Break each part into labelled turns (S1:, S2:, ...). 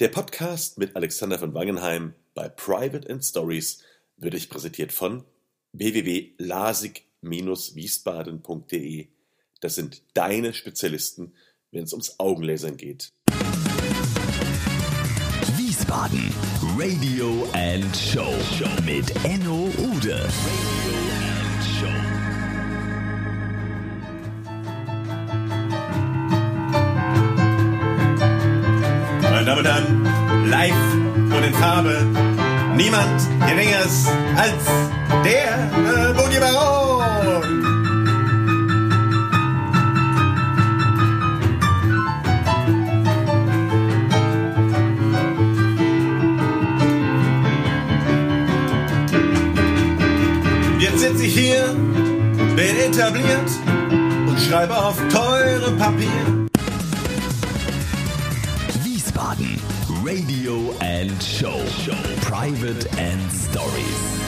S1: Der Podcast mit Alexander von Wangenheim bei Private and Stories wird euch präsentiert von www.lasig-wiesbaden.de. Das sind deine Spezialisten, wenn es ums Augenlasern geht.
S2: Wiesbaden Radio and Show mit Enno Ude. Radio
S1: niemand geringeres als der äh, Boogie Baron. Jetzt sitze ich hier, bin etabliert und schreibe auf teurem Papier.
S2: Radio and Show. Private and Stories.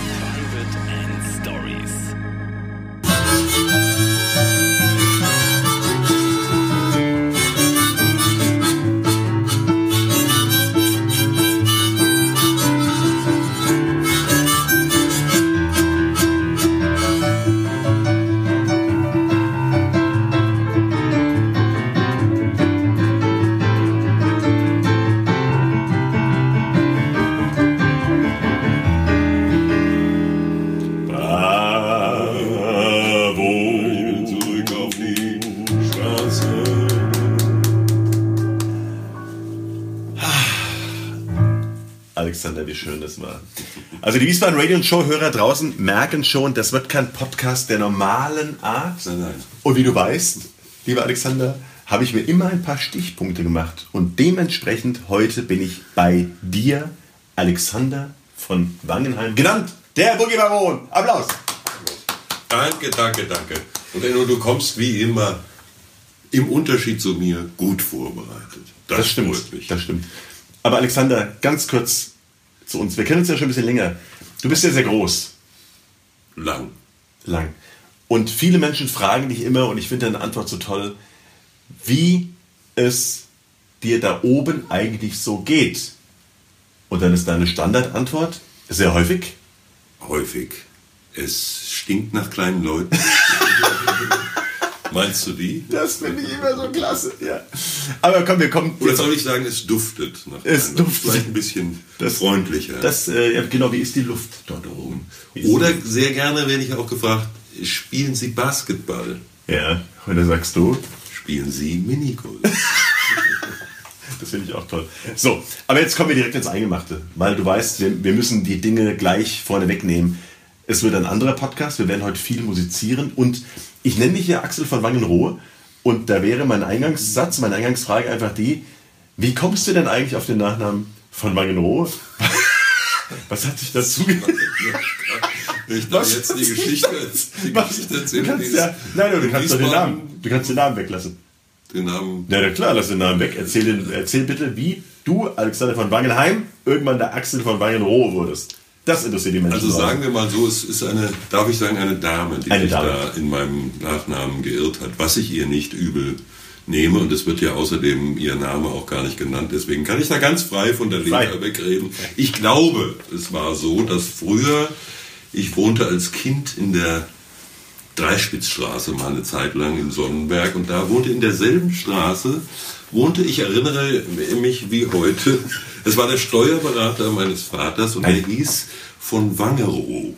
S1: Also die Wiesbaden Radio und Show Hörer draußen merken schon, das wird kein Podcast der normalen Art.
S3: Nein, nein.
S1: Und wie du weißt, lieber Alexander, habe ich mir immer ein paar Stichpunkte gemacht. Und dementsprechend heute bin ich bei dir, Alexander von Wangenheim, genannt der Boogie Baron. Applaus.
S3: Danke, danke, danke. Und Enno, du kommst wie immer im Unterschied zu mir gut vorbereitet. Das,
S1: stimmt.
S3: freut mich.
S1: Das stimmt. Aber Alexander, ganz kurz zu uns. Wir kennen uns ja schon ein bisschen länger. Du bist ja sehr groß.
S3: Lang.
S1: lang. Und viele Menschen fragen dich immer, und ich finde deine Antwort so toll, wie es dir da oben eigentlich so geht. Und dann ist deine Standardantwort sehr häufig.
S3: Häufig. Es stinkt nach kleinen Leuten. Meinst du die?
S1: Das finde ich immer so klasse. Ja. Aber komm, wir kommen.
S3: Oder soll ich sagen, es duftet nach
S1: Es duftet.
S3: Vielleicht ein bisschen
S1: Das-
S3: freundlicher.
S1: Das, äh, genau, wie ist die Luft dort oben?
S3: Oder sehr gerne werde ich auch gefragt, spielen Sie Basketball?
S1: Ja, und dann sagst du,
S3: Spielen Sie Minigolf?
S1: Das finde ich auch toll. So, aber jetzt kommen wir direkt ins Eingemachte, weil du weißt, wir, wir müssen die Dinge gleich vorne wegnehmen. Es wird ein anderer Podcast, wir werden heute viel musizieren und ich nenne dich ja Axel von Wangenrohe und da wäre mein Eingangssatz, meine Eingangsfrage einfach die, wie kommst du denn eigentlich auf den Nachnamen von Wangenrohe? Was hat dich dazu
S3: ich da
S1: Was
S3: jetzt die Geschichte, die? Geschichte
S1: Du
S3: erzähle,
S1: kannst ja, nein, du kannst doch den Namen, du kannst den Namen weglassen.
S3: Den Namen
S1: Ja, na klar, lass den Namen weg. Erzähl, den, erzähl bitte, wie du, Alexander von Wangenheim, irgendwann der Axel von Wangenrohe wurdest. Das interessiert die Menschen.
S3: Also sagen wir mal so, es ist eine, darf ich sagen, eine Dame, die
S1: Eine
S3: sich
S1: Dame.
S3: da in meinem Nachnamen geirrt hat, was ich ihr nicht übel nehme. Und es wird ja außerdem ihr Name auch gar nicht genannt. Deswegen kann ich da ganz frei von der. Leber wegreden. Ich glaube, es war so, dass früher, ich wohnte als Kind in der Dreispitzstraße mal eine Zeit lang in Sonnenberg und da wohnte in derselben Straße, wohnte, ich erinnere mich wie heute, es war der Steuerberater meines Vaters und der hieß von Wangerow.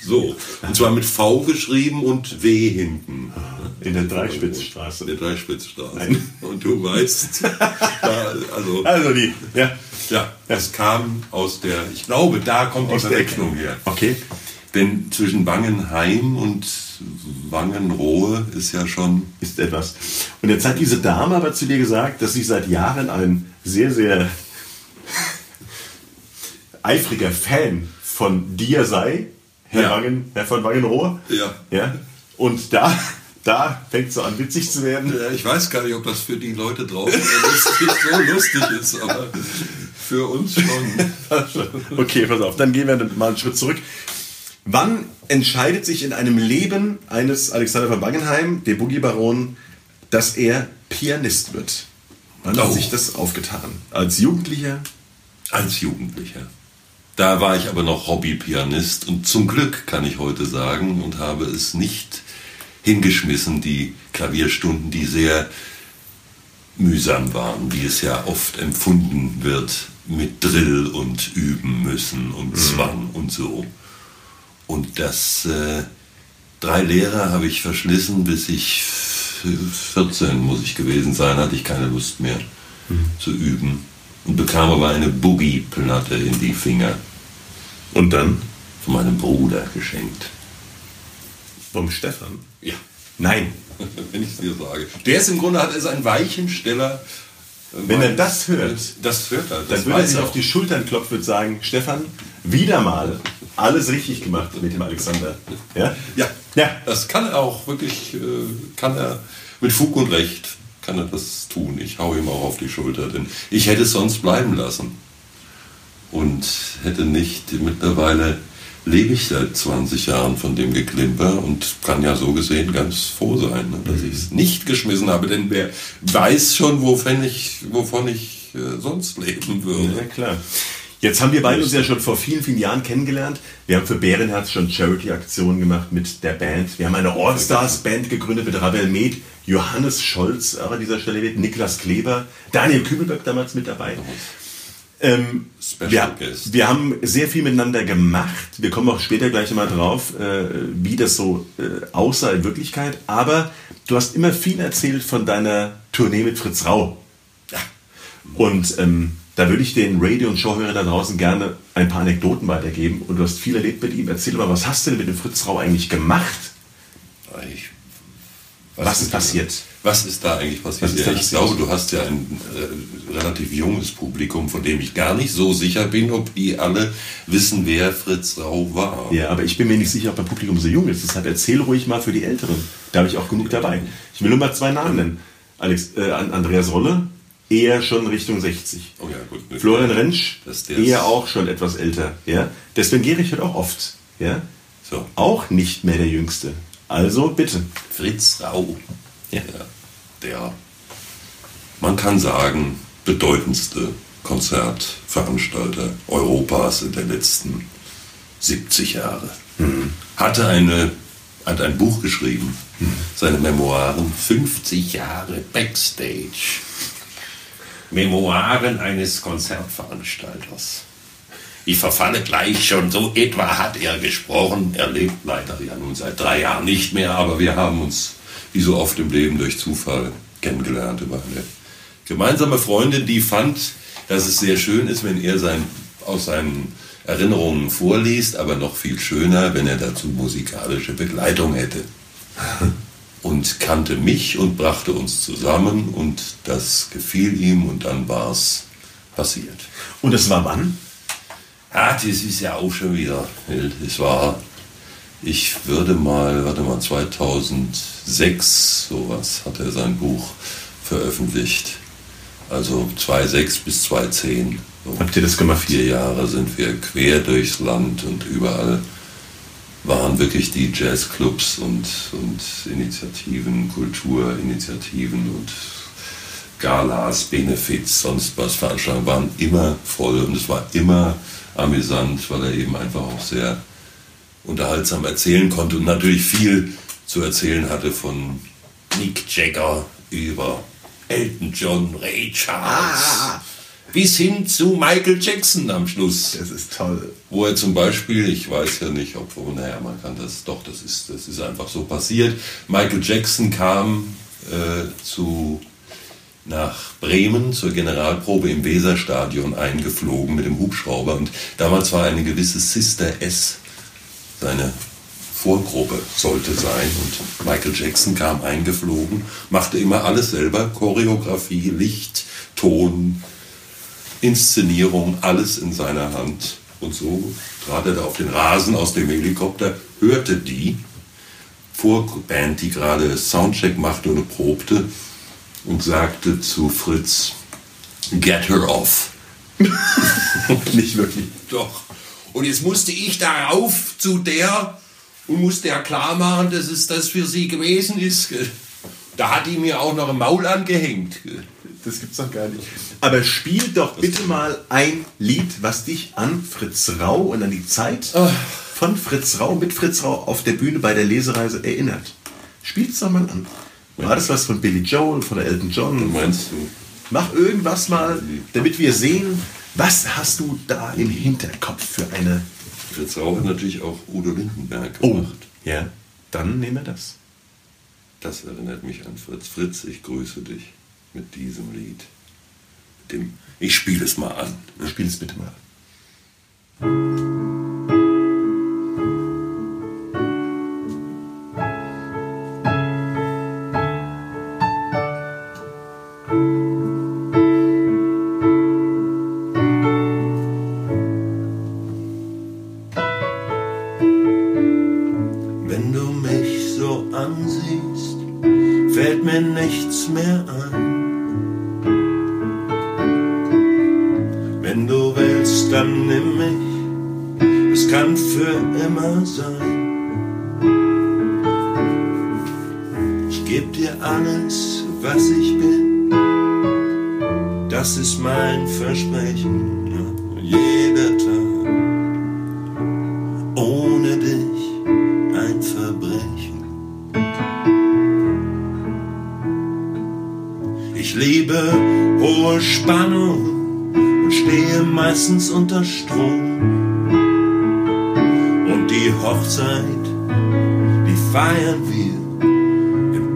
S3: So, und zwar mit V geschrieben und W hinten.
S1: In der Dreispitzstraße.
S3: In der Dreispitzstraße.
S1: Nein.
S3: Und du weißt, da, also,
S1: Also die, ja.
S3: ja, es kam aus der, ich glaube, da kommt die
S1: Aus Ecke.
S3: Verwechslung her.
S1: Okay.
S3: Denn zwischen Wangenheim und Wangenrohe ist ja schon.
S1: Ist etwas. Und jetzt hat diese Dame aber zu dir gesagt, dass sie seit Jahren ein sehr, sehr eifriger Fan von dir sei, Herr,
S3: Ja.
S1: Wangen, Herr von Wangenrohe.
S3: Ja.
S1: ja. Und da, da fängt es so an, witzig zu werden.
S3: Ich weiß gar nicht, ob das für die Leute draußen lustig, so lustig ist, aber für uns schon.
S1: Okay, pass auf, dann gehen wir mal einen Schritt zurück. Wann entscheidet sich in einem Leben eines Alexander von Wangenheim, dem Boogie Baron, dass er Pianist wird? Wann hat
S3: Oh.
S1: sich das aufgetan? Als Jugendlicher?
S3: Als Jugendlicher. Da war ich aber noch Hobbypianist und zum Glück kann ich heute sagen und habe es nicht hingeschmissen, die Klavierstunden, die sehr mühsam waren, wie es ja oft empfunden wird, mit Drill und üben müssen und Zwang und so. Und das äh, drei Lehrer habe ich verschlissen, bis ich 14 muss ich gewesen sein, hatte ich keine Lust mehr zu üben und bekam aber eine Boogie-Platte in die Finger
S1: Und dann?
S3: von meinem Bruder geschenkt.
S1: Vom Stefan?
S3: Ja,
S1: Nein.
S3: wenn ich es dir sage. Der ist im Grunde hat er seinen Weichensteller.
S1: Wenn er das hört,
S3: das hört er. Das
S1: Dann würde er sich auf die Schultern klopfen und sagen, Stefan, wieder mal alles richtig gemacht mit dem Alexander. Ja?
S3: Ja,
S1: Ja.
S3: das kann er auch wirklich, äh, kann er mit Fug und Recht, kann er das tun. Ich hau ihm auch auf die Schulter, denn ich hätte es sonst bleiben lassen. Und hätte nicht, mittlerweile lebe ich seit 20 Jahren von dem Geklimper und kann ja so gesehen ganz froh sein, ne, dass ich es nicht geschmissen habe, denn wer weiß schon, wovon ich, wovon ich äh, sonst leben würde.
S1: Ja, klar. Jetzt haben wir beide uns ja schon vor vielen, vielen Jahren kennengelernt. Wir haben für Bärenherz schon Charity-Aktionen gemacht mit der Band. Wir haben eine All-Stars-Band gegründet mit Ravel Med, Johannes Scholz, an dieser Stelle mit, Niklas Kleber, Daniel Kübelberg damals mit dabei. Ähm,
S3: Special
S1: wir,
S3: Guest.
S1: wir haben sehr viel miteinander gemacht. Wir kommen auch später gleich mal drauf, äh, wie das so äh, aussah in Wirklichkeit. Aber du hast immer viel erzählt von deiner Tournee mit Fritz Rau.
S3: Ja.
S1: Und ähm, da würde ich den Radio- und Showhörern da draußen gerne ein paar Anekdoten weitergeben. Und du hast viel erlebt mit ihm. Erzähl mal, was hast du denn mit dem Fritz Rau eigentlich gemacht?
S3: Ich,
S1: Was ist passiert?
S3: Was ist da eigentlich passiert?
S1: Was
S3: ja, ich
S1: passiert?
S3: glaube, du hast ja ein äh, relativ junges Publikum, von dem ich gar nicht so sicher bin, ob die alle wissen, wer Fritz Rau war.
S1: Ja, aber ich bin mir nicht sicher, ob mein Publikum so jung ist. Deshalb erzähl ruhig mal für die Älteren. Da habe ich auch genug dabei. Ich will nur mal zwei Namen nennen. Alex, äh, An- Andreas Rolle, eher schon Richtung 60.
S3: Oh ja, gut.
S1: Florian Rentsch,
S3: der
S1: eher auch schon etwas älter. Ja? Deswegen Gerich hört auch oft. Ja?
S3: So,
S1: Auch nicht mehr der Jüngste. Also bitte.
S3: Fritz Rau.
S1: Ja.
S3: der, man kann sagen, bedeutendste Konzertveranstalter Europas in den letzten 70 Jahre. Hatte eine, hat ein Buch geschrieben, seine Memoiren, 50 Jahre Backstage. Memoiren eines Konzertveranstalters. Ich verfalle gleich schon, so etwa hat er gesprochen. Er lebt leider ja nun seit drei Jahren nicht mehr, aber wir haben uns, wie so oft im Leben, durch Zufall kennengelernt über eine gemeinsame Freundin, die fand, dass es sehr schön ist, wenn er sein, aus seinen Erinnerungen vorliest, aber noch viel schöner, wenn er dazu musikalische Begleitung hätte. Und kannte mich und brachte uns zusammen und das gefiel ihm und dann war es passiert.
S1: Und es war wann?
S3: Ah, das ist ja auch schon wieder. Es war, ich würde mal, warte mal, 2006, sowas, hat er sein Buch veröffentlicht. Also 2006 bis 2010. So
S1: Habt ihr das gemacht?
S3: vier Jahre sind wir quer durchs Land und überall waren wirklich die Jazzclubs und, und Initiativen, Kulturinitiativen und Galas, Benefits, sonst was. Veranstaltungen waren immer voll und es war immer amüsant, weil er eben einfach auch sehr unterhaltsam erzählen konnte und natürlich viel zu erzählen hatte von Mick Jagger über Elton John, Ray Charles, bis hin zu Michael Jackson am Schluss
S1: Das ist toll.
S3: wo er zum Beispiel, ich weiß ja nicht, ob, oh, naja, man kann das, doch, das ist, das ist einfach so passiert. Michael Jackson kam äh, zu, nach Bremen zur Generalprobe im Weserstadion eingeflogen mit dem Hubschrauber und damals war eine gewisse Sister S seine Vorgruppe sollte sein und Michael Jackson kam eingeflogen, machte immer alles selber, Choreografie, Licht, Ton, Inszenierung, alles in seiner Hand. Und so trat er da auf den Rasen aus dem Helikopter, hörte die Vorband, die gerade Soundcheck machte und probte, und sagte zu Fritz, get her off.
S1: Nicht wirklich.
S3: Doch. Und jetzt musste ich darauf zu der und musste ja klar machen, dass es das für sie gewesen ist. Da hat die mir auch noch ein Maul angehängt.
S1: Das gibt's doch gar nicht. Aber spiel doch bitte mal ein Lied, was dich an Fritz Rau und an die Zeit von Fritz Rau mit Fritz Rau auf der Bühne bei der Lesereise erinnert. Spiel's doch mal an. War das was von Billy Joel, von der Elton John?
S3: Meinst du?
S1: Mach irgendwas mal, damit wir sehen, was hast du da im Hinterkopf für eine.
S3: Fritz Rau hat natürlich auch Udo Lindenberg
S1: Oh,
S3: gemacht.
S1: ja, dann nehmen wir das.
S3: Das erinnert mich an Fritz. Fritz, ich grüße dich mit diesem Lied. Mit dem, ich spiele es mal an.
S1: Spiel es bitte mal.
S3: Wenn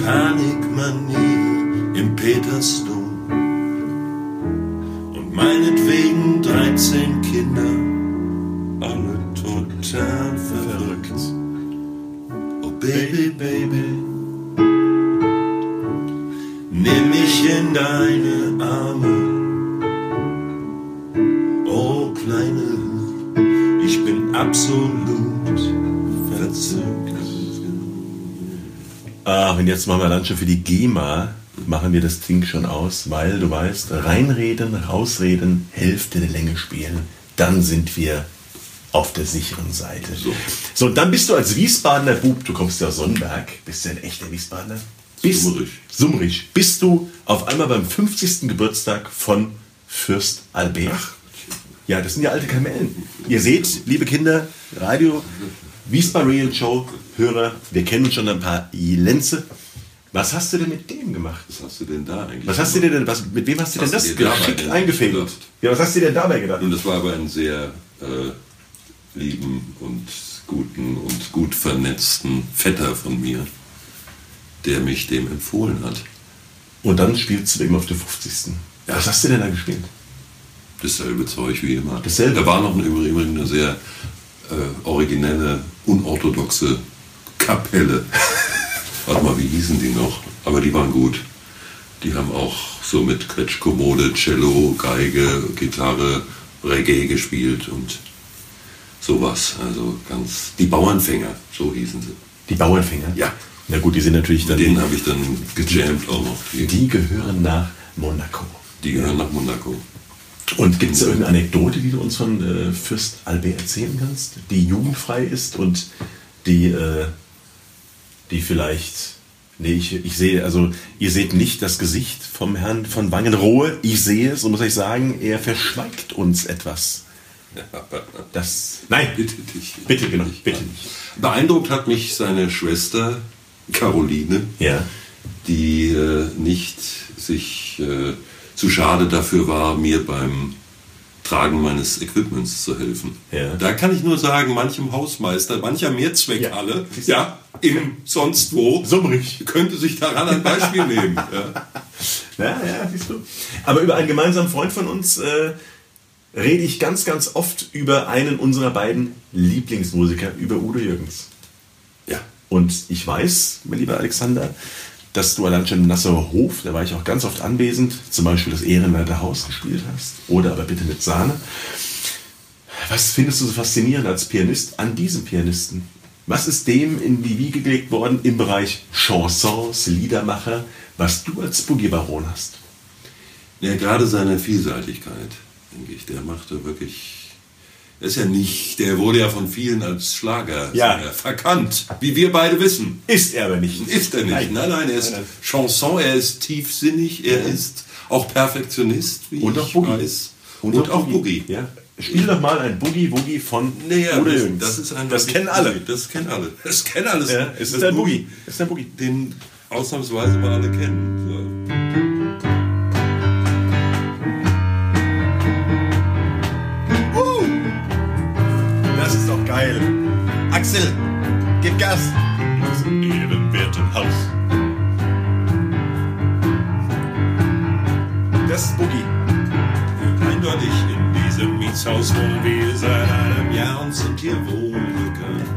S3: Panikmanier im Petersdom. Und meinetwegen 13 Kinder, alle total verrückt. Oh Baby, Baby, nimm mich in deine Arme. Oh Kleine, ich bin absolut verzückt.
S1: Ach, und jetzt machen wir dann schon für die GEMA, machen wir das Ding schon aus, weil du weißt, reinreden, rausreden, Hälfte der Länge spielen, dann sind wir auf der sicheren Seite.
S3: So.
S1: so dann bist du als Wiesbadener Bub, du kommst ja aus Sonnenberg, bist du ein echter Wiesbadener? Bist,
S3: Summrig.
S1: Summrig. Bist du auf einmal beim 50. Geburtstag von Fürst Albert? Ja, das sind ja alte Kamellen. Ihr seht, liebe Kinder, Radio, Wiesbaden Real Show, Hörer, wir kennen uns schon ein paar Lenze. Was hast du denn mit dem gemacht?
S3: Was hast du denn da eigentlich?
S1: Was hast du denn, was, mit wem hast du denn das
S3: dir
S1: geschickt eingefädelt? Ja, was hast du denn dabei gedacht?
S3: Und das war aber ein sehr äh, lieben und guten und gut vernetzten Vetter von mir, der mich dem empfohlen hat.
S1: Und dann spielst du eben auf der 50.
S3: Ja.
S1: Was hast du denn da gespielt?
S3: Dasselbe Zeug wie immer.
S1: Dasselbe?
S3: Da war noch eine, übrigens eine sehr äh, originelle, unorthodoxe Kapelle. Warte mal, wie hießen die noch? Aber die waren gut. Die haben auch so mit Quetschkommode, Cello, Geige, Gitarre, Reggae gespielt und sowas. Also ganz. Die Bauernfänger, so hießen sie.
S1: Die Bauernfänger?
S3: Ja.
S1: Na gut, die sind natürlich dann.
S3: Mit denen habe ich dann gejammt auch noch. Die,
S1: Die gehören nach Monaco.
S3: die gehören nach Monaco.
S1: Und gibt es irgendeine Anekdote, die du uns von äh, Fürst Albert erzählen kannst, die jugendfrei ist und die, äh, die vielleicht. Nee, ich, ich sehe, also ihr seht nicht das Gesicht vom Herrn von Wangenrohe. Ich sehe es und muss euch sagen, er verschweigt uns etwas. Das. Nein,
S3: Bitte dich.
S1: Bitte, genau, bitte nicht.
S3: Beeindruckt hat mich seine Schwester Caroline,
S1: Ja.
S3: die äh, nicht sich äh, zu schade dafür war, mir beim Tragen meines Equipments zu helfen.
S1: Ja.
S3: Da kann ich nur sagen, manchem Hausmeister, mancher Mehrzweckhalle, ja, im sonst wo,
S1: Summrig.
S3: könnte sich daran ein Beispiel nehmen. Ja.
S1: Ja, ja, siehst du. Aber über einen gemeinsamen Freund von uns äh, rede ich ganz, ganz oft über einen unserer beiden Lieblingsmusiker, über Udo Jürgens.
S3: ja.
S1: Und ich weiß, mein lieber Alexander, dass du allein schon im Nassauer Hof, da war ich auch ganz oft anwesend, zum Beispiel das Ehrenwerter Haus gespielt hast. Oder aber bitte mit Sahne. Was findest du so faszinierend als Pianist an diesem Pianisten? Was ist dem in die Wiege gelegt worden im Bereich Chansons, Liedermacher, was du als Boogie-Baron hast?
S3: Ja, gerade seine Vielseitigkeit, denke ich, der machte wirklich. Er ist ja nicht, der wurde ja von vielen als Schlager
S1: Ja.
S3: verkannt, wie wir beide wissen.
S1: Ist er aber nicht.
S3: Ist er nicht. Nein, nein, er ist
S1: Nein, nein.
S3: Chanson, er ist tiefsinnig, er ist Auch Perfektionist, wie
S1: Und
S3: ich
S1: auch Boogie.
S3: weiß. Und, auch Boogie.
S1: Ja. Spiel doch mal ein Boogie Woogie von
S3: Naja,
S1: Udo
S3: das,
S1: Jürgens.
S3: das ist ein
S1: Das kennen alle.
S3: Das kennen alle. Das kennen alles.
S1: Ja, es ist
S3: Das
S1: ein Boogie. Es ist ein Boogie.
S3: Den ausnahmsweise mal alle kennen.
S1: Axel, gib Gas. Das ehrenwerten Haus. Das ist Boogie.
S3: Eindeutig in diesem Mietshaus wohnen wir seit einem Jahr und sind hier wohlgekannt.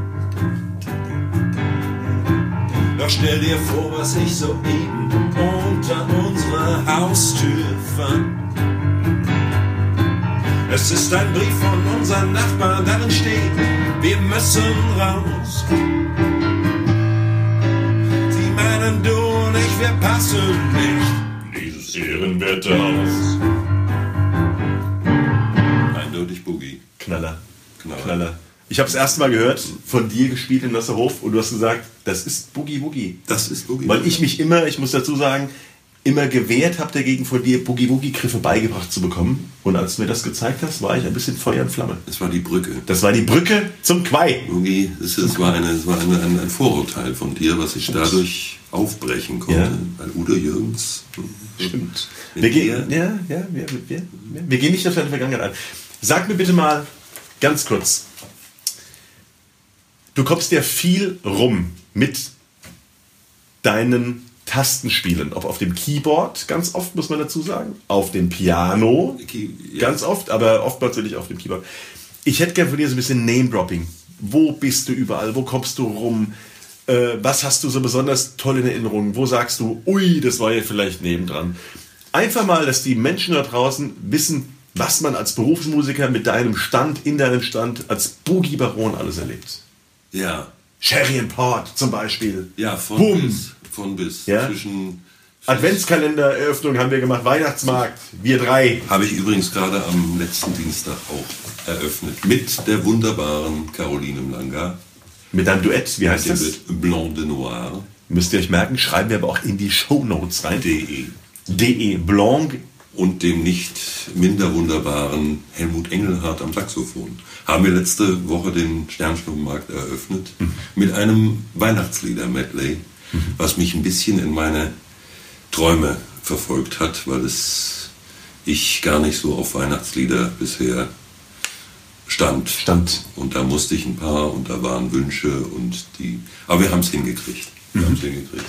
S3: Doch stell dir vor, was ich soeben unter unserer Haustür fand. Es ist ein Brief von unseren Nachbarn, darin steht, wir müssen raus. Sie meinen, du und ich, wir passen nicht. in Dieses ehrenwerte Haus. Eindeutig Boogie.
S1: Knaller.
S3: Knaller.
S1: Knaller. Ich habe es erst mal gehört, von dir gespielt in Nasserhof und du hast gesagt, das ist Boogie Woogie.
S3: Das ist Boogie.
S1: Weil ich mich immer, ich muss dazu sagen, immer gewehrt habe dagegen von dir Boogie Woogie Griffe beigebracht zu bekommen. Und als du mir das gezeigt hast, war ich ein bisschen Feuer und Flamme.
S3: Das war die Brücke.
S1: Das war die Brücke zum Quai.
S3: Boogie, das, das war, eine, das war eine, ein, ein Vorurteil von dir, was ich dadurch aufbrechen konnte.
S1: Ja.
S3: Weil Udo Jürgens.
S1: Stimmt.
S3: Mit
S1: Wir gehen, ja, ja, wir, wir, wir, wir gehen nicht auf deine Vergangenheit ein. Sag mir bitte mal ganz kurz. Du kommst ja viel rum mit deinen Tastenspielen. Ob auf dem Keyboard, ganz oft muss man dazu sagen, auf dem Piano, ganz oft, aber oftmals wirklich auf dem Keyboard. Ich hätte gerne von dir so ein bisschen Name-Dropping. Wo bist du überall? Wo kommst du rum? Äh, was hast du so besonders toll in Erinnerung? Wo sagst du, ui, das war ja vielleicht nebendran? Einfach mal, dass die Menschen da draußen wissen, was man als Berufsmusiker mit deinem Stand, in deinem Stand, als Boogie-Baron alles erlebt.
S3: Ja.
S1: Sherry and Port zum Beispiel.
S3: Ja, von
S1: Boom.
S3: bis. Von bis.
S1: Ja?
S3: Zwischen.
S1: Adventskalender-Eröffnung haben wir gemacht, Weihnachtsmarkt, wir drei.
S3: Habe ich übrigens gerade am letzten Dienstag auch eröffnet. Mit der wunderbaren Caroline Mlanga.
S1: Mit deinem Duett, wie heißt das?
S3: wird Blanc de Noir.
S1: Müsst ihr euch merken, schreiben wir aber auch in die Shownotes rein.
S3: De.
S1: De Blanc.
S3: und dem nicht minder wunderbaren Helmut Engelhardt am Saxophon. Haben wir letzte Woche den Sternschnuppenmarkt eröffnet mit einem Weihnachtslieder-Medley, was mich ein bisschen in meine Träume verfolgt hat, weil es ich gar nicht so auf Weihnachtslieder bisher stand.
S1: Stand.
S3: Und da musste ich ein paar und da waren Wünsche und die. Aber wir haben es hingekriegt. Wir haben es hingekriegt.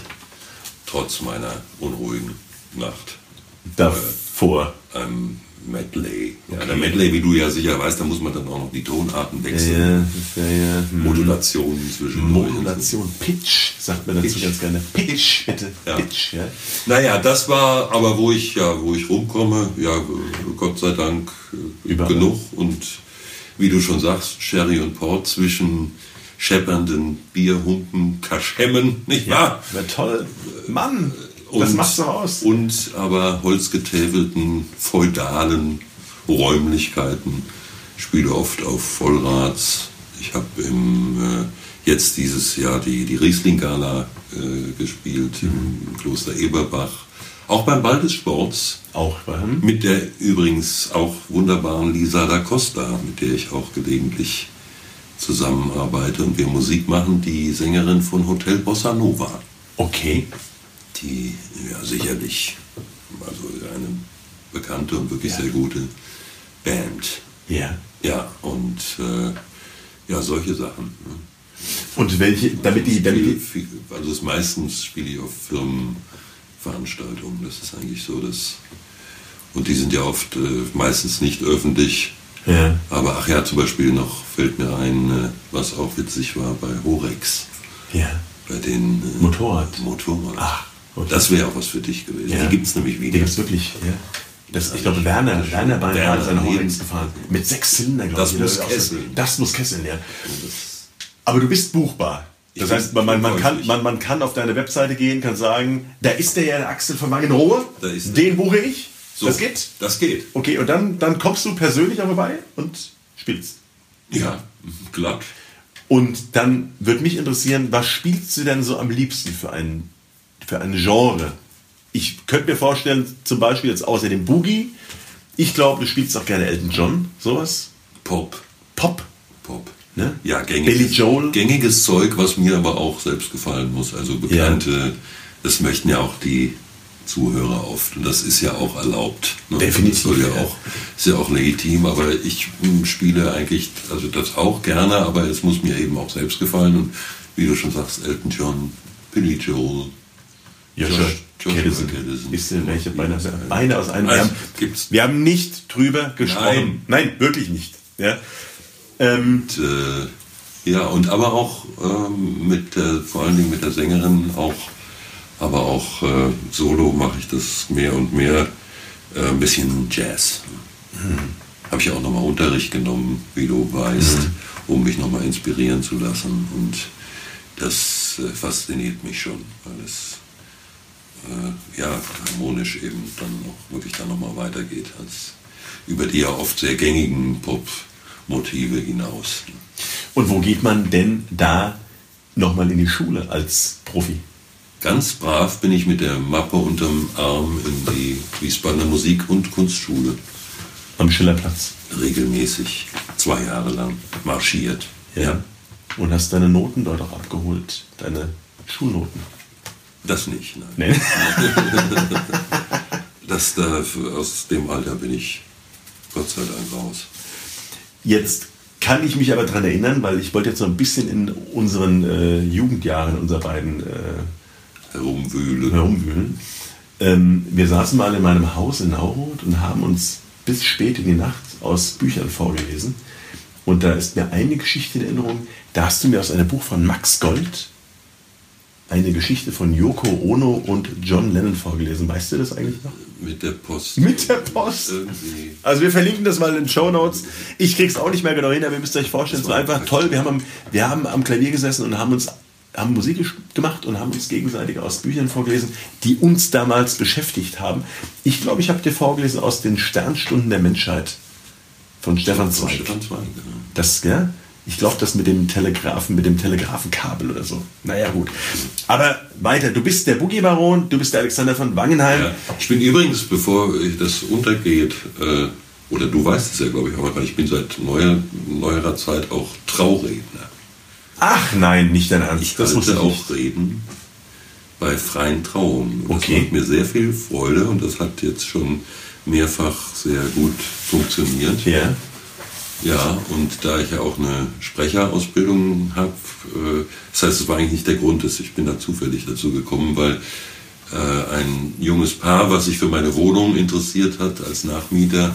S3: Trotz meiner unruhigen Nacht
S1: Davor.
S3: ähm, Medley. Ja, der Medley, wie du ja sicher weißt, da muss man dann auch noch die Tonarten wechseln.
S1: Ja, ja. Hm.
S3: Modulationen zwischen
S1: Modulation, Pitch, sagt man dazu
S3: Pitch.
S1: ganz gerne. Pitch, bitte.
S3: Ja.
S1: Pitch, ja.
S3: Naja, das war aber, wo ich ja, wo ich rumkomme, ja, Gott sei Dank äh,
S1: Überall.
S3: genug und wie du schon sagst, Sherry und Port zwischen scheppernden Bierhumpen, Kaschemmen, nicht wahr?
S1: Na toll. Mann, das
S3: Und-
S1: macht's doch aus.
S3: Und aber holzgetäfelten, feudalen Räumlichkeiten. Ich spiele oft auf Vollrats. Ich habe äh, jetzt dieses Jahr die, die Riesling-Gala äh, gespielt im Kloster Eberbach. Auch beim Ball des Sports.
S1: Auch beim
S3: Mit der übrigens auch wunderbaren Lisa da Costa, mit der ich auch gelegentlich zusammenarbeite und wir Musik machen, die Sängerin von Hotel Bossa Nova
S1: Okay.
S3: Die ja sicherlich also eine bekannte und wirklich
S1: Ja.
S3: sehr gute Band.
S1: Ja.
S3: Ja, und äh, ja, solche Sachen. Ne?
S1: Und welche, damit die, damit die,
S3: viel, also das meistens spiele ich auf Firmenveranstaltungen. Das ist eigentlich so, dass und die sind ja oft äh, meistens nicht öffentlich.
S1: Ja.
S3: Aber ach ja, zum Beispiel noch fällt mir ein, äh, was auch witzig war bei Horex,
S1: ja.
S3: bei den äh,
S1: Motorrad.
S3: Motorrad.
S1: Ach, okay.
S3: Das wäre auch was für dich gewesen.
S1: Ja.
S3: Die gibt es nämlich
S1: Die
S3: wieder.
S1: gibt's wirklich, ja. Das, ich glaube, Werner, Werner Bein
S3: Werner,
S1: hat seine. Horex gefahren. Mit sechs Zylindern, glaube
S3: Das
S1: ich.
S3: muss
S1: auch-
S3: kesseln.
S1: Das muss kesseln, ja. Aber du bist buchbar. Das
S3: Ich
S1: heißt, man, man, man, kann, man, man kann auf deine Webseite gehen, kann sagen, da ist der ja der Axel von Wangenrohe, den buche ich.
S3: So,
S1: Das geht?
S3: Das geht.
S1: Okay, und dann, dann kommst du persönlich auch vorbei und spielst.
S3: Ja, glatt.
S1: Und dann würde mich interessieren, was spielst du denn so am liebsten für ein, für ein Genre? ich könnte mir vorstellen, zum Beispiel jetzt außer dem Boogie, ich glaube, du spielst auch gerne Elton John, sowas.
S3: Pop.
S1: Pop.
S3: Pop.
S1: Ne?
S3: Ja, gängiges,
S1: Billy Joel.
S3: gängiges Zeug, was mir aber auch selbst gefallen muss. Also bekannte, das möchten ja auch die Zuhörer oft. Und das ist ja auch erlaubt. Ne?
S1: Definitiv,
S3: Das ja
S1: ja.
S3: auch, ist ja auch legitim. Aber ich mm, spiele eigentlich, also das auch gerne, aber es muss mir eben auch selbst gefallen. Und wie du schon sagst, Elton John, Billy Joel,
S1: Joshua. Caddison. Ist der welche beinahe, beinahe aus einem. Wir
S3: Also,
S1: haben,
S3: gibt's.
S1: wir haben nicht drüber gesprochen. Nein, wirklich nicht. Ja. Ähm,
S3: Und, äh, ja, und aber auch ähm, mit der, vor allen Dingen mit der Sängerin auch, aber auch äh, solo mache ich das mehr und mehr, äh, ein bisschen Jazz. Habe ich auch nochmal Unterricht genommen, wie du weißt, um mich nochmal inspirieren zu lassen. Und das äh, fasziniert mich schon, weil es äh, ja harmonisch eben dann auch wirklich dann nochmal weitergeht als über die ja oft sehr gängigen Pop-Motive hinaus.
S1: und wo geht man denn da nochmal in die Schule als Profi?
S3: Ganz brav bin ich mit der Mappe unterm Arm in die Wiesbadener Musik- und Kunstschule
S1: Am Schillerplatz.
S3: regelmäßig zwei Jahre lang marschiert.
S1: Ja. Und hast deine Noten dort auch abgeholt, deine Schulnoten.
S3: Das nicht. Nein.
S1: Nee.
S3: Das, da, aus dem Alter bin ich Gott sei Dank raus.
S1: Jetzt kann ich mich aber daran erinnern, weil ich wollte jetzt noch ein bisschen in unseren äh, Jugendjahren unserer beiden äh,
S3: Herumwühlen.
S1: herumwühlen. Ähm, wir saßen mal in meinem Haus in Nauroth und haben uns bis spät in die Nacht aus Büchern vorgelesen. Und da ist mir eine Geschichte in Erinnerung, da hast du mir aus einem Buch von Max Gold eine Geschichte von Yoko Ono und John Lennon vorgelesen. Weißt du das eigentlich noch?
S3: Mit der Post.
S1: Mit der Post.
S3: Irgendwie.
S1: Also wir verlinken das mal in den Show Notes. Ich krieg's auch nicht mehr genau hin, aber ihr müsst euch vorstellen, es war einfach toll. Wir haben am, wir haben am Klavier gesessen und haben uns haben Musik gemacht und haben uns gegenseitig aus Büchern vorgelesen, die uns damals beschäftigt haben. Ich glaube, ich habe dir vorgelesen aus den Sternstunden der Menschheit von Stefan
S3: Von
S1: Zweig.
S3: Stefan Zweig, genau.
S1: Das, ja? Ich glaube, das mit dem Telegrafen, mit dem Telegrafenkabel oder so. Naja, gut. Aber weiter. Du bist der Boogie-Baron, du bist der Alexander von Wangenheim.
S3: Ja. Ich bin übrigens, bevor das untergeht, äh, oder du weißt es ja, glaube ich, aber ich bin seit neuer, neuerer Zeit auch Trauredner.
S1: Ach nein, nicht dein Ernst.
S3: Ich
S1: das muss
S3: halte
S1: ich
S3: auch reden bei freien Trauungen. Das
S1: Okay.
S3: macht mir sehr viel Freude und das hat jetzt schon mehrfach sehr gut funktioniert.
S1: Ja.
S3: Ja, und da ich ja auch eine Sprecherausbildung habe, äh, das heißt, es war eigentlich nicht der Grund, dass ich bin da zufällig dazu gekommen, weil äh, ein junges Paar, was sich für meine Wohnung interessiert hat als Nachmieter,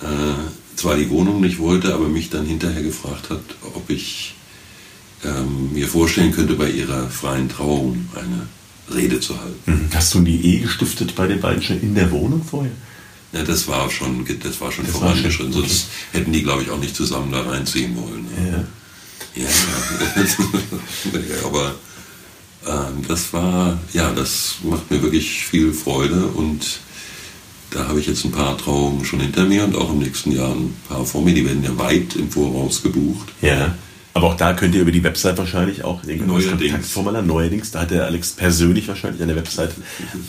S3: äh, zwar die Wohnung nicht wollte, aber mich dann hinterher gefragt hat, ob ich ähm, mir vorstellen könnte, bei ihrer freien Trauung eine Rede zu halten.
S1: Mhm. Hast du die Ehe gestiftet bei den beiden schon in der Wohnung vorher?
S3: Ja, das war schon, das war schon
S1: Das war
S3: vorangeschritten,
S1: schon,
S3: sonst hätten die, glaube ich, auch nicht zusammen da reinziehen wollen. ne?
S1: Ja.
S3: Ja, ja. aber ähm, das war, ja, das macht mir wirklich viel Freude und da habe ich jetzt ein paar Trauungen schon hinter mir und auch im nächsten Jahr ein paar vor mir. Die werden ja weit im Voraus gebucht.
S1: Ja. Aber auch da könnt ihr über die Website wahrscheinlich auch irgendwas. Kontaktformular neuerdings. Da hat der Alex persönlich wahrscheinlich an der Website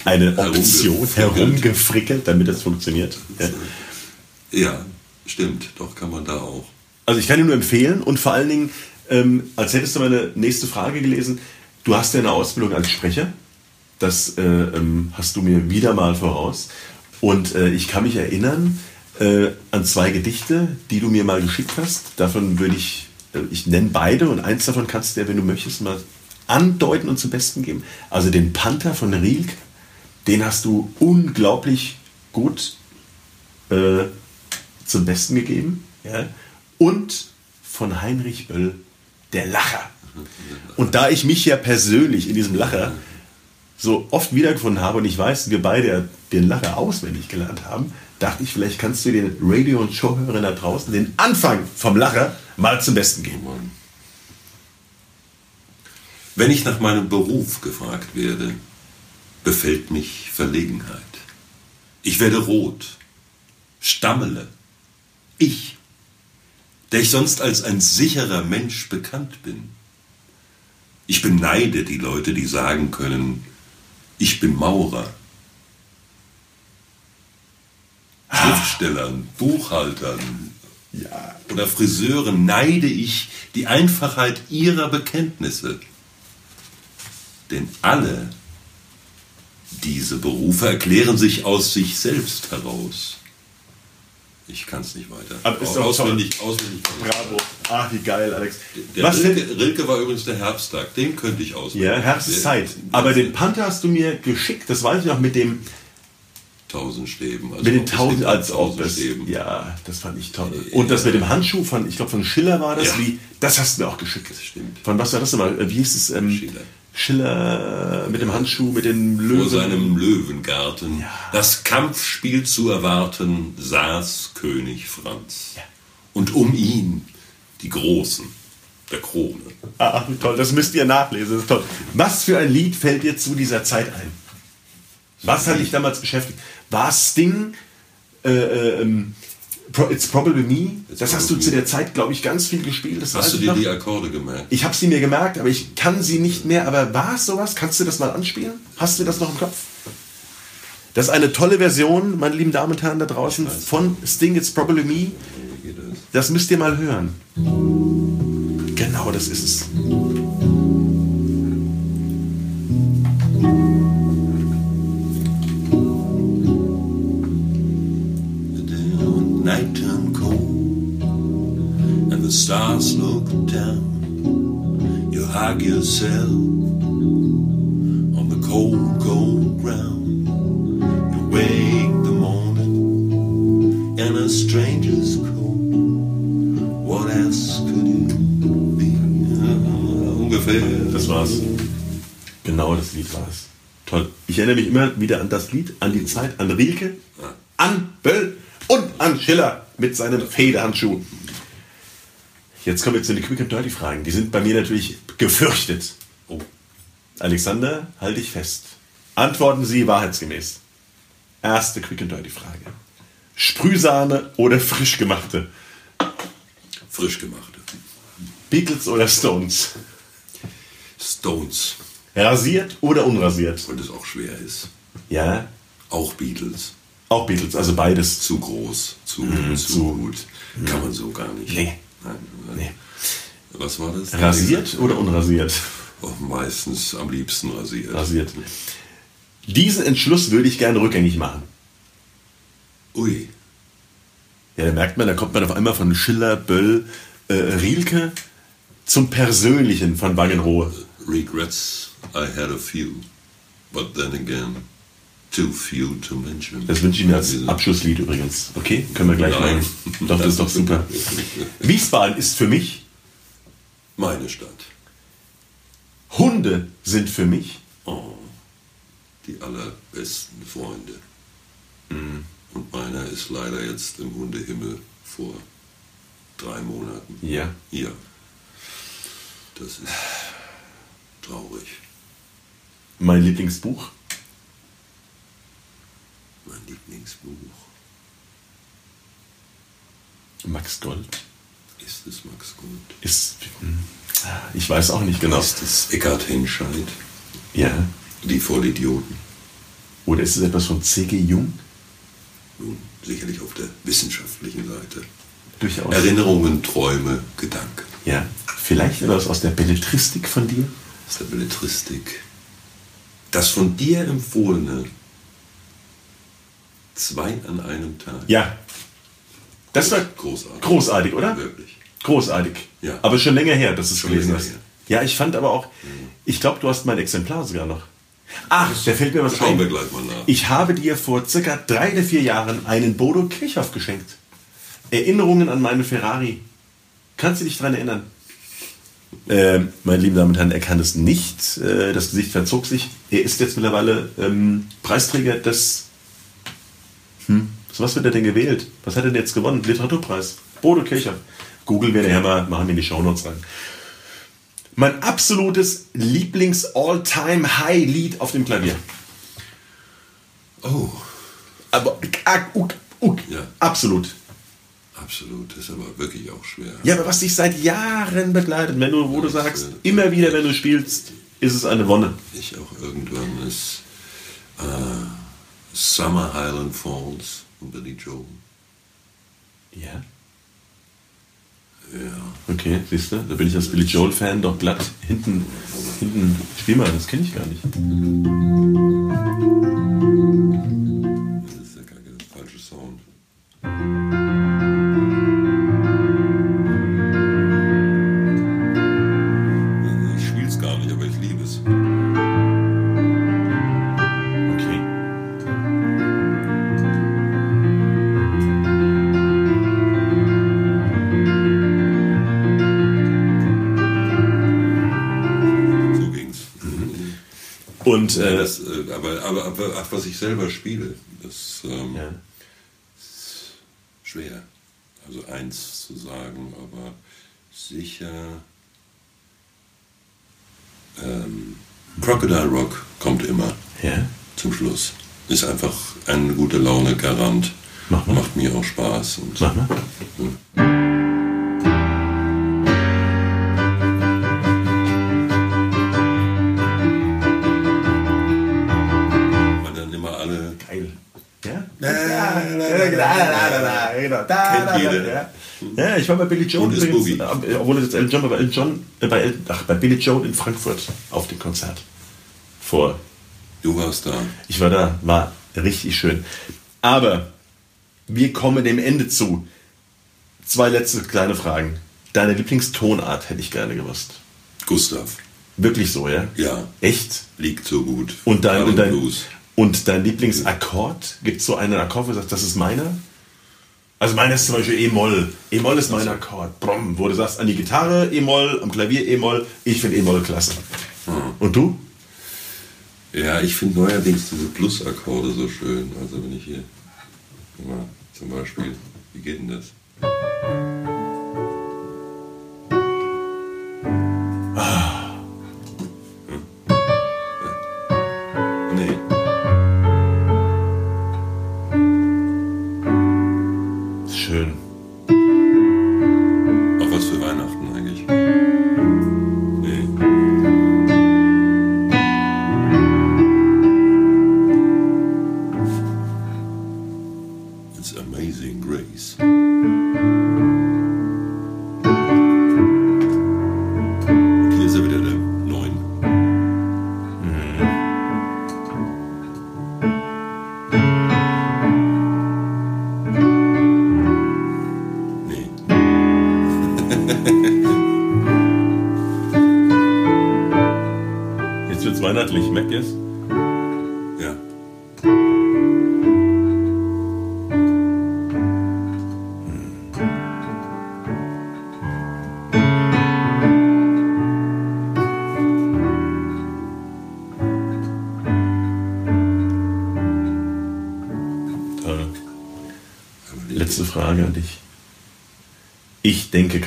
S1: eine Option
S3: Herumgefrickelt.
S1: damit das funktioniert. Ja.
S3: Ja, stimmt, doch kann man da auch.
S1: Also ich kann dir nur empfehlen und vor allen Dingen, ähm, als hättest du meine nächste Frage gelesen, du hast ja eine Ausbildung als Sprecher. Das äh, ähm, hast du mir wieder mal voraus. Und äh, ich kann mich erinnern äh, an zwei Gedichte, die du mir mal geschickt hast. Davon würde ich, ich nenne beide und eins davon kannst du ja, wenn du möchtest, mal andeuten und zum Besten geben. Also den Panther von Rilke, den hast du unglaublich gut äh, zum Besten gegeben. Ja? Und von Heinrich Böll, der Lacher. Und da ich mich ja persönlich in diesem Lacher so oft wiedergefunden habe und ich weiß, wir beide den Lacher auswendig gelernt haben, dachte ich, vielleicht kannst du den Radio- und Showhörern da draußen den Anfang vom Lacher mal zum Besten geben.
S3: Wenn ich nach meinem Beruf gefragt werde, befällt mich Verlegenheit. Ich werde rot, stammele. Ich, der ich sonst als ein sicherer Mensch bekannt bin. Ich beneide die Leute, die sagen können, ich bin Maurer, Schriftstellern, Buchhaltern
S1: Ja.
S3: oder Friseuren neide ich die Einfachheit ihrer Bekenntnisse. Denn alle diese Berufe erklären sich aus sich selbst heraus. Ich kann es nicht weiter.
S1: Aber ist
S3: auswendig, auswendig.
S1: Bravo. Ah, wie geil, Alex.
S3: Der
S1: Was
S3: Rilke, Rilke war übrigens der Herbsttag, den könnte ich auswendig.
S1: ja, Herbstzeit. Aber den Panther hast du mir geschickt, das weiß ich noch, mit dem,
S3: Tausend Stäben. Also
S1: mit den
S3: ob es
S1: tausend,
S3: den
S1: als ob
S3: tausend
S1: es,
S3: Stäben.
S1: ja, das fand ich toll. Und das mit dem Handschuh von, ich glaube von Schiller war das,
S3: Ja.
S1: wie, das hast du mir auch geschickt.
S3: Das stimmt.
S1: Von was war das nochmal? Wie hieß es? Ähm,
S3: Schiller.
S1: Schiller mit dem Handschuh, mit den Löwen.
S3: Vor seinem Löwengarten, das Kampfspiel zu erwarten, saß König Franz. Und um ihn die Großen der Krone.
S1: Ah, wie toll, das müsst ihr nachlesen, das ist toll. Was für ein Lied fällt dir zu dieser Zeit ein? Was hat dich damals beschäftigt? War Sting, äh, äh, ähm, It's Probably Me? Das hast du zu der Zeit, glaube ich, ganz viel gespielt. Das
S3: Hast du dir
S1: noch.
S3: die Akkorde gemerkt?
S1: Ich habe sie mir gemerkt, aber ich kann sie nicht mehr. Aber war es sowas? Kannst du das mal anspielen? Hast du das noch im Kopf? Das ist eine tolle Version, meine lieben Damen und Herren da draußen, von Sting, It's Probably Me.
S3: Das?
S1: Das müsst ihr mal hören. Genau, das ist es.
S3: The stars looked down. You hug yourself on the cold, cold ground. You wake the morning in a stranger's coat. What else could it be? Ungefähr.
S1: Das war's. Genau das Lied war es. Toll. Ich erinnere mich immer wieder an das Lied, an die Zeit, an Rilke, an Böll und an Schiller mit seinem Federhandschuh. Jetzt kommen wir zu den Quick and Dirty Fragen. Die sind bei mir natürlich gefürchtet.
S3: Oh,
S1: Alexander, halte dich fest. Antworten Sie wahrheitsgemäß. Erste Quick and Dirty Frage. Sprühsahne oder frisch gemachte?
S3: frisch gemachte.
S1: Beatles oder Stones?
S3: Stones,
S1: Rasiert oder unrasiert?
S3: weil es auch schwer ist.
S1: Ja,
S3: Auch Beatles.
S1: auch Beatles, also beides.
S3: Zu groß, zu,
S1: Mhm,
S3: zu,
S1: zu-
S3: gut. Kann man so gar nicht.
S1: Nee.
S3: Nein.
S1: Nee.
S3: Was war das?
S1: Rasiert oder unrasiert?
S3: Oh, meistens am liebsten rasiert.
S1: Rasiert. Diesen Entschluss würde ich gerne rückgängig machen.
S3: Ui,
S1: Ja, da merkt man, da kommt man auf einmal von Schiller, Böll, äh, Rilke zum Persönlichen von Wangenrohe.
S3: regrets I had a few, but then again, too few to mention.
S1: Das wünsche ich mir als Abschlusslied übrigens. Okay, können wir gleich
S3: Nein.
S1: machen. Doch, das ist doch super. Wiesbaden ist für mich,
S3: Meine Stadt.
S1: Hunde sind für mich,
S3: Oh, die allerbesten Freunde.
S1: Mhm.
S3: Und meiner ist leider jetzt im Hundehimmel vor drei Monaten.
S1: ja,
S3: Ja. Das ist traurig.
S1: mein Lieblingsbuch.
S3: Mein Lieblingsbuch.
S1: Max Gold
S3: Ist es Max Gold?
S1: ist, hm, ich weiß auch nicht genau.
S3: Ist es Eckhard Henscheid?
S1: Ja.
S3: Die Vollidioten?
S1: Oder ist es etwas von C.G. Jung?
S3: Nun, sicherlich auf der wissenschaftlichen Seite.
S1: Durchaus.
S3: Erinnerungen, Träume, Gedanken.
S1: Ja. Vielleicht etwas aus der Belletristik von dir?
S3: Aus der Belletristik. Das von dir empfohlene Zwei an einem Tag.
S1: Ja. Das war
S3: Großartig.
S1: großartig, oder?
S3: Wirklich.
S1: Großartig.
S3: Ja.
S1: Aber schon länger her, dass du es gelesen hast.
S3: her.
S1: Ja, ich fand aber auch, ich glaube, du hast mein Exemplar sogar noch. Ach, da fällt mir was
S3: Schauen
S1: ein.
S3: wir gleich mal nach.
S1: Ich habe dir vor circa drei oder vier Jahren einen Bodo Kirchhoff geschenkt. Erinnerungen an meinen Ferrari. Kannst du dich daran erinnern? Ähm, meine lieben Damen und Herren, er kann es nicht. Äh, das Gesicht verzog sich. Er ist jetzt mittlerweile ähm, Preisträger des. Hm, was wird er denn gewählt? Was hat er denn jetzt gewonnen? Literaturpreis. Bodo Kirchhoff. Google wir nachher mal, machen wir in die Shownotes rein. Mein absolutes Lieblings-All-Time-High-Lied auf dem Klavier.
S3: Oh,
S1: Aber ah, uk, uk,
S3: Ja.
S1: absolut.
S3: absolut. Das ist aber wirklich auch schwer.
S1: Ja, aber was dich seit Jahren begleitet, wenn du, wo du
S3: Das,
S1: sagst,
S3: äh,
S1: immer wieder, wenn du spielst, ist es eine Wonne.
S3: Ich auch irgendwann ist äh, Summer Highland Falls von Billy Joel.
S1: Ja.
S3: Ja.
S1: Okay, siehst du, da bin ich als Billy Joel-Fan doch glatt hinten, hinten, spiel mal, das kenne ich gar nicht.
S3: Das ist ja gar kein falscher Sound.
S1: Und,
S3: Ja,
S1: äh,
S3: das, äh, aber, aber, aber ach, was ich selber spiele, das ähm,
S1: ja.
S3: ist schwer. Also eins zu sagen, aber sicher. Ähm, Crocodile Rock kommt immer
S1: ja,
S3: zum Schluss. Ist einfach ein gute Laune Garant.
S1: Mach mal.
S3: Macht mir auch Spaß. Und
S1: mach mal.
S3: weil jeder.
S1: Ja. ich war bei Billy Joel
S3: Und ist
S1: übrigens,
S3: Boogie.
S1: äh, obwohl es jetzt Elton John war, bei Elton John, äh, bei, El- ach, bei Billy Joel in Frankfurt auf dem Konzert. Vor
S3: Du warst da.
S1: Ich war da, war richtig schön. Aber wir kommen dem Ende zu. Zwei letzte kleine Fragen. Deine Lieblingstonart hätte ich gerne gewusst.
S3: Gustav.
S1: Wirklich so, ja?
S3: Ja.
S1: Echt?
S3: Liegt so gut.
S1: Und dein, und dein, und dein Lieblingsakkord? Gibt es so einen Akkord, wo du sagst, das ist meiner? Also meiner ist zum Beispiel E-Moll. E-Moll ist mein Akkord. Brom, wo du sagst, an die Gitarre E-Moll, am Klavier E-Moll. Ich finde E-Moll klasse.
S3: Hm.
S1: Und du?
S3: Ja, ich finde neuerdings diese Plus-Akkorde so schön. Also wenn ich hier guck mal, zum Beispiel, wie geht denn das?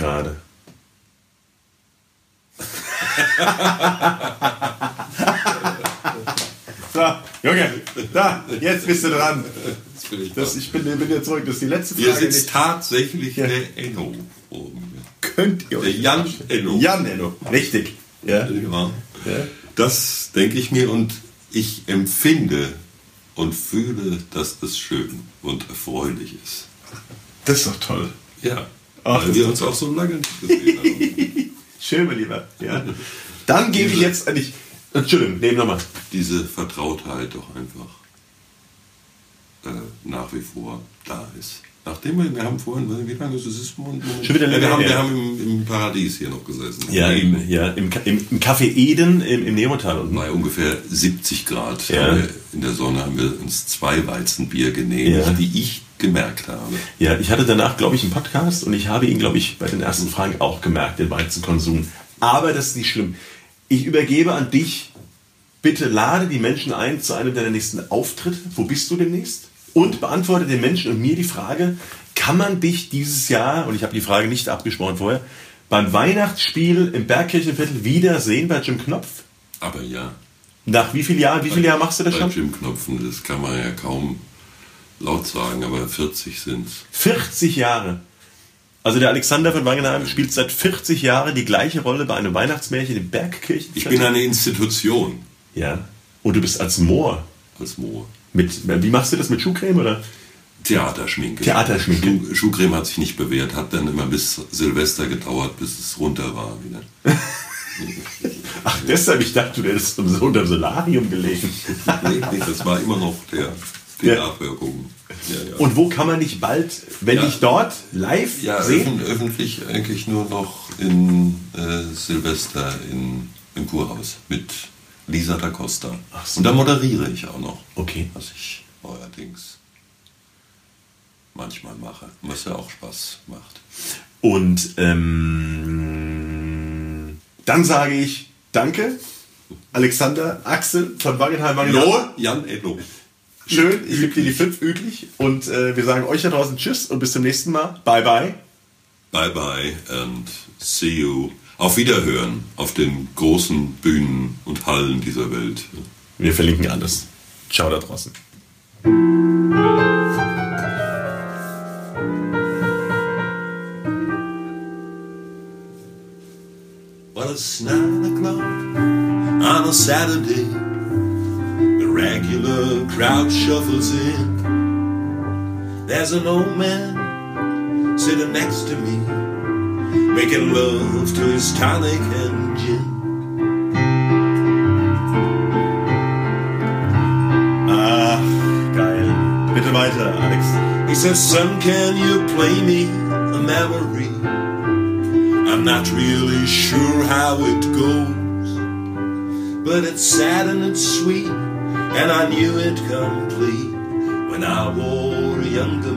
S1: Gerade. so, Junge, da, jetzt bist du dran.
S3: Das bin ich
S1: Das,
S3: das,
S1: ich bin, bin wieder zurück. Das ist die letzte
S3: Hier
S1: Frage.
S3: sitzt tatsächlich der Enno mir.
S1: könnt ihr
S3: Der
S1: euch
S3: Jan Enno.
S1: Jan Enno. Richtig. Ja.
S3: Ja.
S1: Ja.
S3: Das denke ich mir und ich empfinde und fühle, dass das schön und erfreulich ist.
S1: Das ist doch toll.
S3: Ja,
S1: Ach,
S3: weil wir
S1: ist
S3: uns auch so lange nicht gesehen haben.
S1: Schön, mein Lieber. Ja. Dann gebe ich jetzt an dich. Entschuldigung, nehmen nochmal.
S3: Diese Vertrautheit doch einfach äh, nach wie vor da ist. Nachdem wir, wir haben vorhin, wie lange ist es? Schon
S1: wieder länger
S3: wir haben, wir haben im, im Paradies hier noch gesessen.
S1: Ja, im, ja im, im, Café Eden im, im Neotal unten.
S3: Bei ungefähr 70 Grad
S1: Ja.
S3: wir, in der Sonne haben wir uns zwei Weizenbier genehmigt,
S1: Ja.
S3: die ich gemerkt habe.
S1: Ja, ich hatte danach, glaube ich, einen Podcast und ich habe ihn, glaube ich, bei den ersten Fragen auch gemerkt, den Weizenkonsum. Aber das ist nicht schlimm. Ich übergebe an dich. Bitte lade die Menschen ein zu einem deiner nächsten Auftritte. Wo bist du demnächst? Und beantworte den Menschen und mir die Frage, kann man dich dieses Jahr, und ich habe die Frage nicht abgesprochen vorher, beim Weihnachtsspiel im Bergkirchenviertel wiedersehen bei Jim Knopf?
S3: Aber ja,
S1: Nach wie vielen Jahren, wie viele Jahre machst du das
S3: bei
S1: schon?
S3: Jim Knopfen, das kann man ja kaum laut sagen, aber 40 sind
S1: 40 Jahre. Also der Alexander von Wangenheim spielt seit 40 Jahren die gleiche Rolle bei einem Weihnachtsmärchen im Bergkirchen.
S3: Ich bin eine Institution
S1: ja. Und du bist als Moor.
S3: als Moor.
S1: Mit, wie machst du das mit Schuhcreme oder?
S3: Theaterschminke.
S1: Theaterschminke.
S3: Schuh, Schuhcreme hat sich nicht bewährt, hat dann immer bis Silvester gedauert, bis es runter war wieder.
S1: Ach, deshalb, ich dachte, du hättest so unter dem Solarium gelegen.
S3: nee, nee, das war immer noch der, die
S1: Ja.
S3: Nachwirkung. Ja, ja.
S1: Und wo kann man dich bald, wenn nicht dort, live
S3: ja,
S1: sehen?
S3: öffentlich eigentlich nur noch in äh, Silvester in, im Kurhaus mit Lisa da Costa.
S1: So.
S3: Und da moderiere ich auch noch.
S1: Okay.
S3: Was ich neuerdings manchmal mache. Was ja auch Spaß macht.
S1: Und ähm, dann sage ich Danke, Alexander, Axel von Wangenheim Wangenheim.
S3: Jan Edlo.
S1: Schön, ich gebe dir die fünf üblich und äh, wir sagen euch da draußen Tschüss und bis zum nächsten Mal. Bye bye.
S3: Bye bye and see you. Auf Wiederhören auf den großen Bühnen und Hallen dieser Welt.
S1: Wir verlinken alles. Ciao da draußen.
S3: Well, it's nine o'clock on a Saturday. Regular crowd shuffles in. There's an old man sitting next to me, making love to his tonic and gin.
S1: Ach, geil. Bitte weiter, Alex.
S3: He says, Son, can you play me a memory? I'm not really sure how it goes, but it's sad and it's sweet, and I knew it complete when I wore a younger